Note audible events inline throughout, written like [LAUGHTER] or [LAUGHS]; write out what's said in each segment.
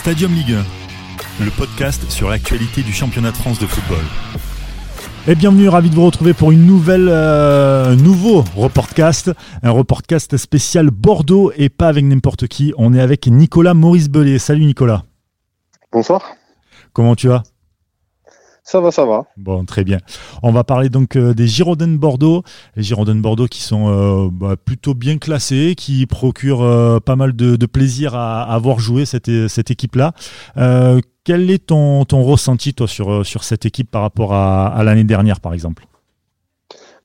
Stadium Ligue 1, le podcast sur l'actualité du championnat de France de football. Et bienvenue, ravi de vous retrouver pour une nouvelle, euh, nouveau reportcast, un reportcast spécial Bordeaux et pas avec n'importe qui. On est avec Nicolas Maurice Bellet. Salut Nicolas. Bonsoir. Comment tu vas? Ça va, ça va. Bon, très bien. On va parler donc euh, des Girondins de Bordeaux. Les Girondins de Bordeaux qui sont euh, bah, plutôt bien classés, qui procurent euh, pas mal de, plaisir à, avoir joué cette, cette équipe-là. quel est ton, ton ressenti, toi, sur, sur cette équipe par rapport à, l'année dernière, par exemple?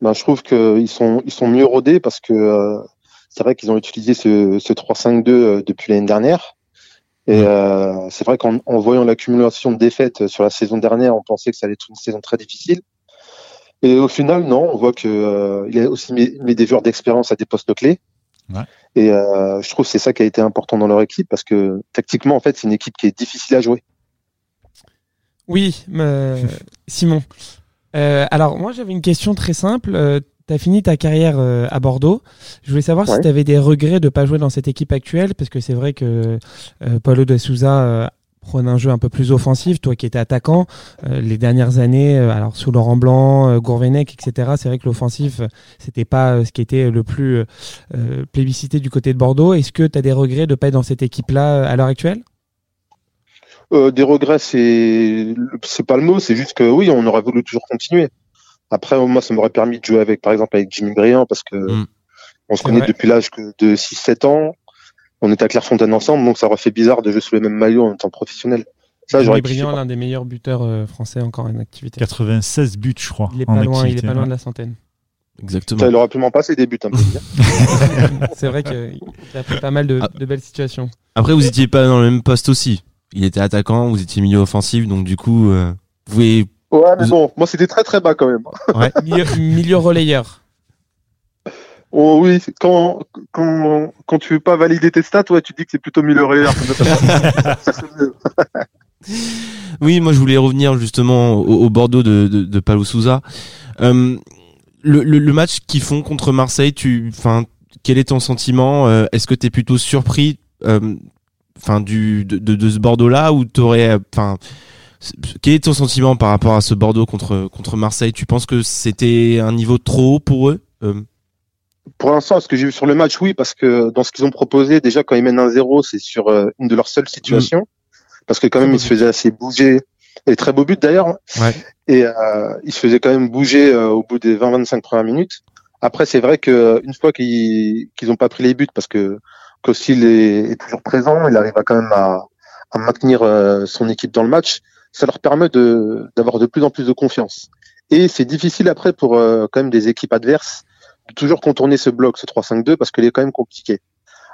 Ben, Je trouve qu'ils sont, ils sont mieux rodés parce que c'est vrai qu'ils ont utilisé ce, ce 3-5-2 depuis l'année dernière. Et euh, c'est vrai qu'en voyant l'accumulation de défaites sur la saison dernière, on pensait que ça allait être une saison très difficile. Et au final, non, on voit qu'il euh, il a aussi mis, des joueurs d'expérience à des postes clés. Ouais. Et euh, je trouve que c'est ça qui a été important dans leur équipe parce que tactiquement, en fait, c'est une équipe qui est difficile à jouer. Oui, [LAUGHS] Simon. Euh, alors moi, j'avais une question très simple. Tu as fini ta carrière euh, à Bordeaux. Je voulais savoir si tu avais des regrets de ne pas jouer dans cette équipe actuelle, parce que c'est vrai que euh, Paulo de Souza euh, prenait un jeu un peu plus offensif, toi qui étais attaquant. les dernières années, alors sous Laurent Blanc, Gourvenec, etc., c'est vrai que l'offensif, c'était pas ce qui était le plus plébiscité du côté de Bordeaux. Est-ce que tu as des regrets de ne pas être dans cette équipe-là à l'heure actuelle? Des regrets, c'est c'est pas le mot, c'est juste que oui, on aurait voulu toujours continuer. Après, moi, ça m'aurait permis de jouer avec, par exemple, avec Jimmy Briand parce que mm. on se connaît depuis l'âge de 6-7 ans. On est à Clairefontaine ensemble, donc ça aurait fait bizarre de jouer sous le même maillot en étant professionnel. Ça, Jimmy Briand, l'un des meilleurs buteurs euh, français encore en activité. 96 buts, je crois. Il est pas loin, il est pas loin de la centaine. Exactement. Ça, il aurait pu m'en passer des buts un peu. [LAUGHS] C'est vrai qu'il a fait pas mal de, ah. de, belles situations. Après, vous étiez pas dans le même poste aussi. Il était attaquant, vous étiez milieu offensif, donc du coup, euh, vous pouvez Ouais, mais bon, moi c'était très très bas quand même. Ouais. [LAUGHS] milieu, relayeur. Oh oui, quand, quand, quand tu veux pas valider tes stats, ouais, tu dis que c'est plutôt milieu relayeur. [LAUGHS] [LAUGHS] oui, moi je voulais revenir justement au, Bordeaux de, de, de Palo Souza. Euh, le, le, match qu'ils font contre Marseille, tu, enfin, quel est ton sentiment? Euh, Est-ce que tu es plutôt surpris, euh, enfin, du de, de, de ce Bordeaux-là, ou t'aurais, enfin quel est ton sentiment par rapport à ce Bordeaux contre, contre Marseille? Tu penses que c'était un niveau trop haut pour eux euh, Pour l'instant, ce que j'ai vu sur le match, oui, parce que dans ce qu'ils ont proposé, déjà quand ils mènent un 0 c'est sur euh, une de leurs seules situations. Mm. Parce que quand même, ils se faisaient assez bouger. Et très beau but d'ailleurs. Hein. Ouais. Et euh, ils se faisaient quand même bouger euh, au bout des 20-25 premières minutes. Après, c'est vrai que une fois qu'ils qu'ils ont pas pris les buts, parce que Kostil est, est, toujours présent, il arrive à quand même à, à maintenir son équipe dans le match ça leur permet de d'avoir de plus en plus de confiance. Et c'est difficile après pour euh, quand même des équipes adverses de toujours contourner ce bloc, ce 3-5-2, parce qu'il est quand même compliqué.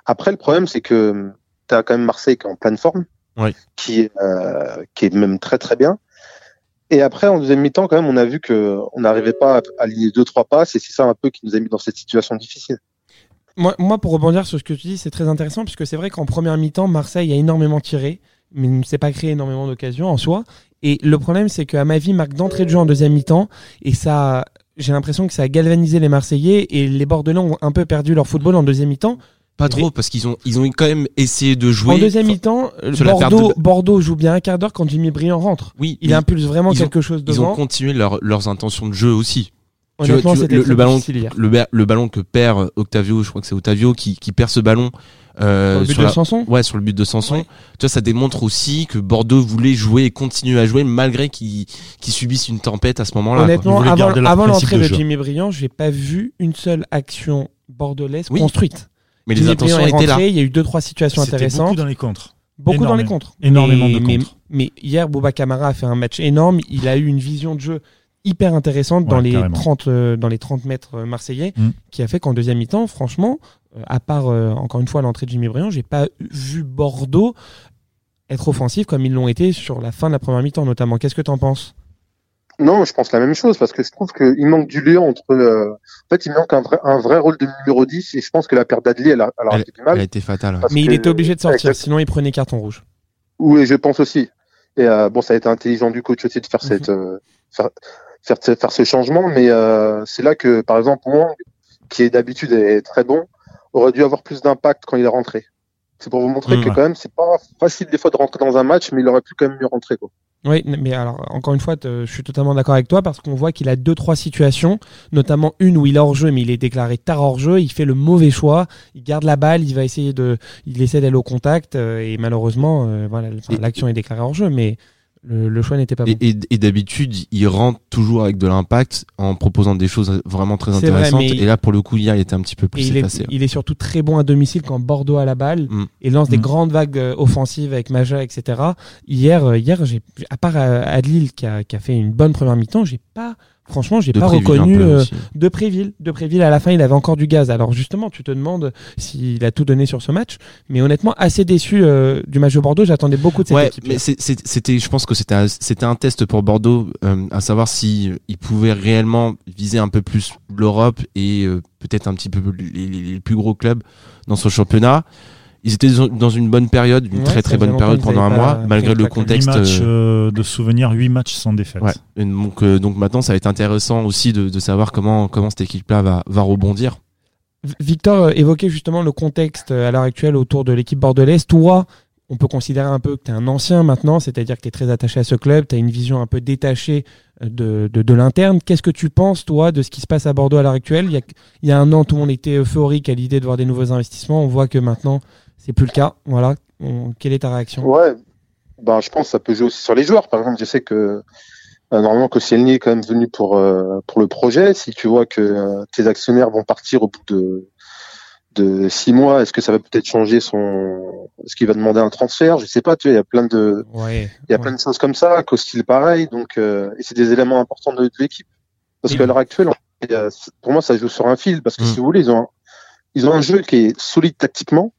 Après, le problème, c'est que tu as quand même Marseille qui est en pleine forme, qui, euh, qui est même très très bien. Et après, en deuxième mi-temps, quand même, on a vu que on n'arrivait pas à aligner deux trois passes, et c'est ça un peu qui nous a mis dans cette situation difficile. Moi, moi, pour rebondir sur ce que tu dis, c'est très intéressant, puisque c'est vrai qu'en première mi-temps, Marseille a énormément tiré mais ne s'est pas créé énormément d'occasions en soi. Et le problème, c'est qu'à ma vie, marque d'entrée de jeu en deuxième mi-temps, et ça, j'ai l'impression que ça a galvanisé les Marseillais, et les Bordelais ont un peu perdu leur football en deuxième mi-temps. Pas trop, parce qu'ils ont, ils ont quand même essayé de jouer. En deuxième mi-temps, Bordeaux, Bordeaux joue bien un quart d'heure quand Jimmy Briand rentre. Oui, il impulse vraiment quelque chose devant. Ils ont continué leurs intentions de jeu aussi. Honnêtement, tu le, le, ballon, le, le, ballon que perd Octavio, je crois que c'est Octavio qui, qui perd ce ballon euh, sur le but de Sanson Ouais, sur le but de Sanson. Tu vois, ça démontre aussi que Bordeaux voulait jouer et continuer à jouer malgré qu'ils subissent une tempête à ce moment-là. Honnêtement, avant, l'entrée de, Jimmy Briand, j'ai pas vu une seule action bordelaise construite. Mais les intentions étaient là. Il y a eu deux trois situations intéressantes. Beaucoup dans les contres. Beaucoup dans les contres. Énormément de contres. Mais, hier, Bouba Camara a fait un match énorme. Il a eu une vision de jeu hyper intéressante dans, les 30, euh, dans les 30 mètres marseillais mm. qui a fait qu'en deuxième mi-temps, franchement, euh, à part euh, encore une fois l'entrée de Jimmy Briand, j'ai pas vu Bordeaux être offensif comme ils l'ont été sur la fin de la première mi-temps notamment. Qu'est-ce que tu en penses? Non, je pense la même chose parce que je trouve qu'il manque du lien entre. Euh, en fait, il manque un vrai, un vrai rôle de numéro 10 et je pense que la perte d'Adli, elle a, elle mal. Elle a été fatale. Mais il était obligé de sortir, sinon il prenait carton rouge. Oui, je pense aussi. Et bon, ça a été intelligent du coach aussi de faire cette, mhm. faire, faire, ce changement, mais c'est là que, par exemple, Wang, qui est d'habitude est très bon, aurait dû avoir plus d'impact quand il est rentré. C'est pour vous montrer mmh, que quand même, c'est pas facile des fois de rentrer dans un match, mais il aurait pu quand même mieux rentrer. Quoi. Oui, mais alors encore une fois, je suis totalement d'accord avec toi parce qu'on voit qu'il a deux trois situations, notamment une où il est hors jeu, mais il est déclaré tard hors jeu, il fait le mauvais choix, il garde la balle, il va essayer de, il essaie d'aller au contact euh, et malheureusement, euh, voilà, l'action est déclarée hors jeu, mais le, choix n'était pas bon. Et, d'habitude, il rentre toujours avec de l'impact en proposant des choses vraiment très intéressantes. et là, pour le coup, hier, il était un petit peu plus il effacé. Est, il est surtout très bon à domicile quand Bordeaux a la balle mm. et lance des mm. grandes vagues euh, offensives avec Maja, etc. Hier, euh, hier, j'ai à part euh, Adlil qui a, qui a fait une bonne première mi-temps, j'ai pas Franchement, j'ai pas reconnu euh, de Préville. De Préville, à la fin, il avait encore du gaz. Alors justement, tu te demandes s'il a tout donné sur ce match. Mais honnêtement, assez déçu euh, du match de Bordeaux. J'attendais beaucoup de cette ouais, équipe. Mais c'était, je pense que c'était, un, c'était un test pour Bordeaux, euh, à savoir si il pouvait réellement viser un peu plus l'Europe et peut-être un petit peu les, les, plus gros clubs dans son championnat ils étaient dans une bonne période, une très très bonne période pendant un mois, malgré le contexte. 8 matchs euh, euh, de souvenirs, 8 matchs sans défaite. Ouais. donc, euh, donc maintenant, ça va être intéressant aussi de, de savoir comment, comment cette équipe-là va, va rebondir. Victor évoquait justement le contexte à l'heure actuelle autour de l'équipe bordelaise. Toi, on peut considérer un peu que tu es un ancien maintenant, c'est-à-dire que tu es très attaché à ce club, tu as une vision un peu détachée de, de, de l'interne. Qu'est-ce que tu penses, toi, de ce qui se passe à Bordeaux à l'heure actuelle? Il y, a, il y a un an, tout le monde était euphorique à l'idée de voir des nouveaux investissements. On voit que maintenant, c'est plus le cas. Voilà. quelle est ta réaction? Ouais, bah, je pense que ça peut jouer aussi sur les joueurs. Par exemple, je sais que euh, normalement Koscielny est quand même venu pour euh, pour le projet. Si tu vois que euh, tes actionnaires vont partir au bout de de six mois, est-ce que ça va peut-être changer son Est-ce qu'il va demander un transfert? Je sais pas. Tu vois, il y a plein de il y a plein de choses comme ça. Costil pareil. Donc et c'est des éléments importants de, l'équipe parce qu'à l'heure actuelle, pour moi, ça joue sur un fil parce que mm. si vous voulez, ils ont ils ont un jeu qui est solide tactiquement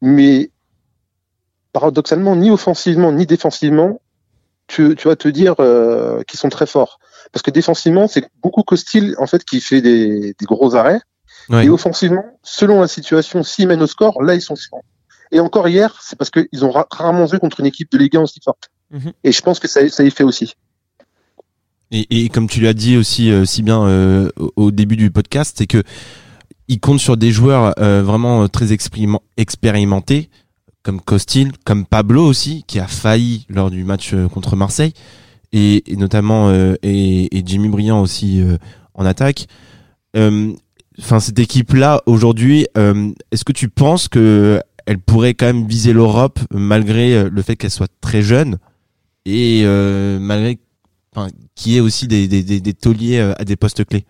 mais paradoxalement, ni offensivement ni défensivement, tu, tu vas te dire euh, qu'ils sont très forts. Parce que défensivement, c'est beaucoup Costil en fait qui fait des, des gros arrêts. Et offensivement, selon la situation, s'ils mènent au score, là ils sont sûrs. Et encore hier, c'est parce qu'ils ont rarement joué contre une équipe de Ligue 1 aussi forte. Mhm. Et je pense que ça, ça y fait aussi. Et, et comme tu l'as dit aussi euh, si bien euh, au début du podcast, c'est que il compte sur des joueurs euh, vraiment euh, très expérimentés, comme Costil, comme Pablo aussi, qui a failli lors du match euh, contre Marseille, et, notamment et, Jimmy Briand aussi en attaque. Enfin, cette équipe-là aujourd'hui, est-ce que tu penses que elle pourrait quand même viser l'Europe malgré le fait qu'elle soit très jeune et malgré qu'il y ait aussi des, des tauliers à des postes clés?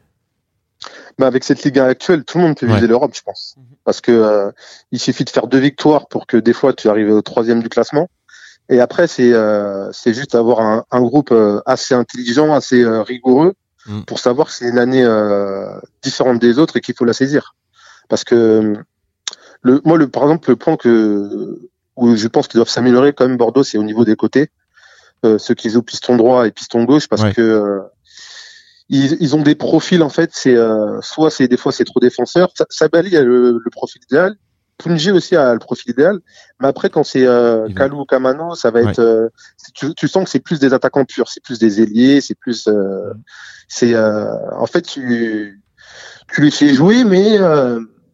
Mais avec cette Ligue 1 actuelle, tout le monde peut viser l'Europe, je pense. Mhm. Parce que euh, il suffit de faire deux victoires pour que des fois tu arrives au troisième du classement. Et après, c'est euh, c'est juste avoir un, un groupe euh, assez intelligent, assez rigoureux mhm. pour savoir que c'est une année différente des autres et qu'il faut la saisir. Parce que le, moi, le, par exemple, le point que où je pense qu'ils doivent s'améliorer quand même Bordeaux, c'est au niveau des côtés, ceux qui jouent piston droit et piston gauche, parce que ils, ils, ont des profils en fait. C'est euh, soit c'est des fois c'est trop défenseur. Sabali a le, le profil idéal. Punji aussi a le profil idéal. Mais après quand c'est euh, Kalou ou Kamano, ça va être. Euh, tu, tu, sens que c'est plus des attaquants purs. C'est plus des ailiers. C'est plus. Euh, c'est en fait tu tu les fais jouer, mais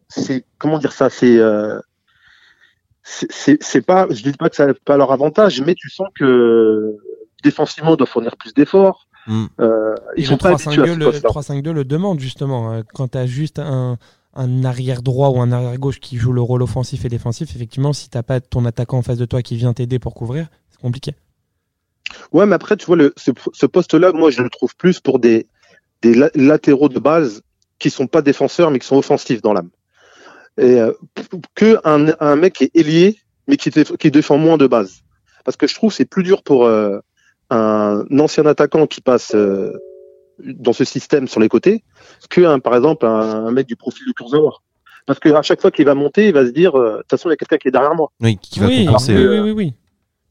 c'est comment dire ça. C'est c'est pas. Je dis pas que ça n'a pas leur avantage, mais tu sens que défensivement, on doit fournir plus d'efforts. Mm. Euh, ils ont 3-5-2 le, 3-5-2 le demande justement. Euh, quand tu as juste un, un arrière droit ou un arrière gauche qui joue le rôle offensif et défensif, effectivement, si t'as pas ton attaquant en face de toi qui vient t'aider pour couvrir, c'est compliqué. Ouais, mais après, tu vois, le, ce, ce poste-là, moi, je le trouve plus pour des, des latéraux de base qui sont pas défenseurs, mais qui sont offensifs dans l'âme. Et euh, que un, un, mec qui est ailier, mais qui, qui défend moins de base. Parce que je trouve c'est plus dur pour euh, un ancien attaquant qui passe euh, dans ce système sur les côtés que un, par exemple un, mec du profil de Kurzawa. Parce qu'à chaque fois qu'il va monter, il va se dire euh, de toute façon il y a quelqu'un qui est derrière moi. Oui, qui va oui, compenser. Oui, oui, oui, oui.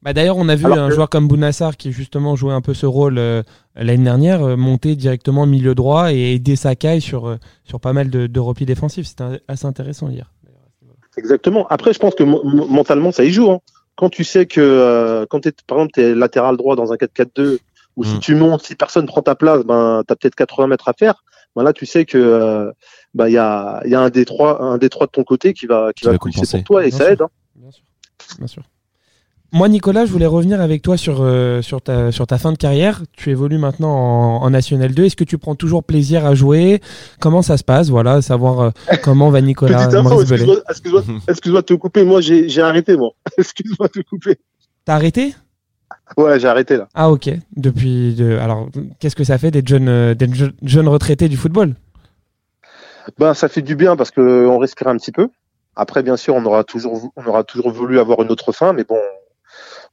Bah d'ailleurs, on a vu un joueur comme Bounassar qui justement jouait un peu ce rôle euh, l'année dernière, monter directement milieu droit et aider Sakai sur sur pas mal de, de replis défensifs. C'était assez intéressant hier. Exactement. Après, je pense que mentalement, ça y joue. Hein quand tu sais que euh, quand es, par exemple tu es latéral droit dans un 4-4-2 ou si mm. tu montes, si personne prend ta place, ben tu as peut-être 80 mètres à faire. Ben là, tu sais que euh, ben, il y a, y a un détroit un détroit de ton côté qui va qui va, va pour toi et ça aide. Hein. Bien sûr. Bien sûr. Moi, Nicolas, je voulais revenir avec toi sur, euh, sur, ta, sur ta fin de carrière. Tu évolues maintenant en, National 2. Est-ce que tu prends toujours plaisir à jouer? Comment ça se passe? Voilà, savoir euh, [LAUGHS] comment va Nicolas [LAUGHS] Excuse-moi de te couper. Moi, j'ai arrêté, moi. [LAUGHS] Excuse-moi de te couper. T'as arrêté? Ouais, j'ai arrêté là. Ah ok. Depuis, de... alors, qu'est-ce que ça fait d'être jeune, euh, jeune retraité du football? Ben, ça fait du bien parce que on respire un petit peu. Après, bien sûr, on aura toujours, on aura toujours voulu avoir une autre fin, mais bon,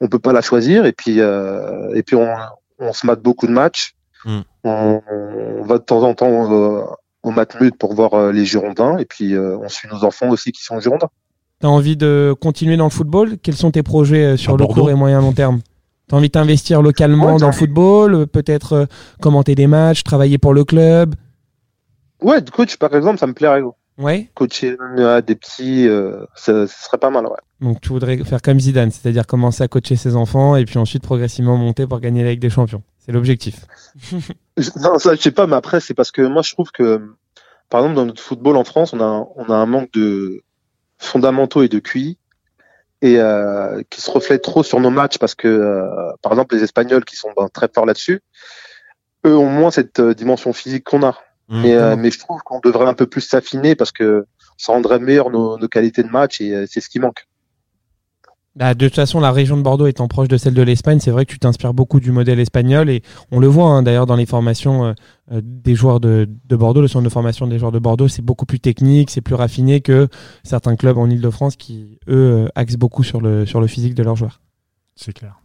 on peut pas la choisir. Et puis, euh, et puis, on, on, se mate beaucoup de matchs. Hmm. On, va de temps en temps euh, au Matmut pour voir euh, les Girondins. Et puis, euh, on suit nos enfants aussi qui sont Girondins. Tu as envie de continuer dans le football? Quels sont tes projets sur le court et moyen long terme? T'as envie d'investir localement dans le football, peut-être commenter des matchs, travailler pour le club? Ouais, coach par exemple, ça me plairait. Ouais. Coacher des petits, euh, ce serait pas mal, ouais. Donc tu voudrais faire comme Zidane, c'est-à-dire commencer à coacher ses enfants et puis ensuite progressivement monter pour gagner la Ligue des Champions. C'est l'objectif. [LAUGHS] non, ça je sais pas, mais après c'est parce que moi je trouve que, par exemple dans notre football en France, on a on a un manque de fondamentaux et de QI et euh, qui se reflète trop sur nos matchs parce que, euh, par exemple, les Espagnols qui sont ben, très forts là-dessus, eux ont moins cette euh, dimension physique qu'on a. Mmh. Mais, euh, mais je trouve qu'on devrait un peu plus s'affiner parce que ça rendrait meilleur nos, nos qualités de match et euh, c'est ce qui manque. Bah, de toute façon, la région de Bordeaux étant proche de celle de l'Espagne, c'est vrai que tu t'inspires beaucoup du modèle espagnol et on le voit hein, d'ailleurs dans les formations euh, des joueurs de, de, Bordeaux, le centre de formation des joueurs de Bordeaux, c'est beaucoup plus technique, c'est plus raffiné que certains clubs en Ile-de-France qui, eux, axent beaucoup sur le, sur le physique de leurs joueurs. C'est clair.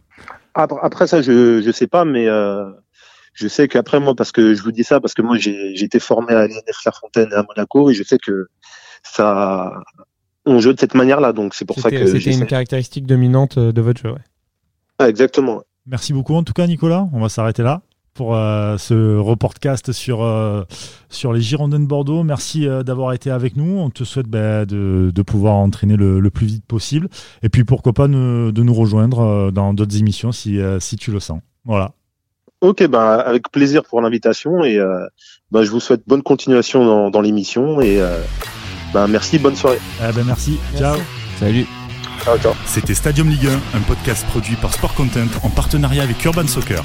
Après, après, ça, je ne sais pas, mais euh, je sais qu'après moi, parce que je vous dis ça, parce que moi j'ai été formé à l'INF Clairefontaine et à Monaco, et je sais que ça, on joue de cette manière-là, donc c'est pour ça que c'était une caractéristique dominante euh, de votre jeu. Ouais. Ah, exactement. Merci beaucoup en tout cas, Nicolas. On va s'arrêter là pour euh, ce reportcast sur, euh, sur les Girondins de Bordeaux. Merci d'avoir été avec nous. On te souhaite bah, de, de, pouvoir entraîner le, le, plus vite possible. Et puis pourquoi pas de nous rejoindre dans d'autres émissions si, si tu le sens. Voilà. Ok, bah, avec plaisir pour l'invitation et euh, bah, je vous souhaite bonne continuation dans, dans l'émission et euh, bah, merci, bonne soirée. Eh ben merci. ciao. Salut. Ciao, ciao. C'était Stadium Ligue 1, un podcast produit par Sport Content en partenariat avec Urban Soccer.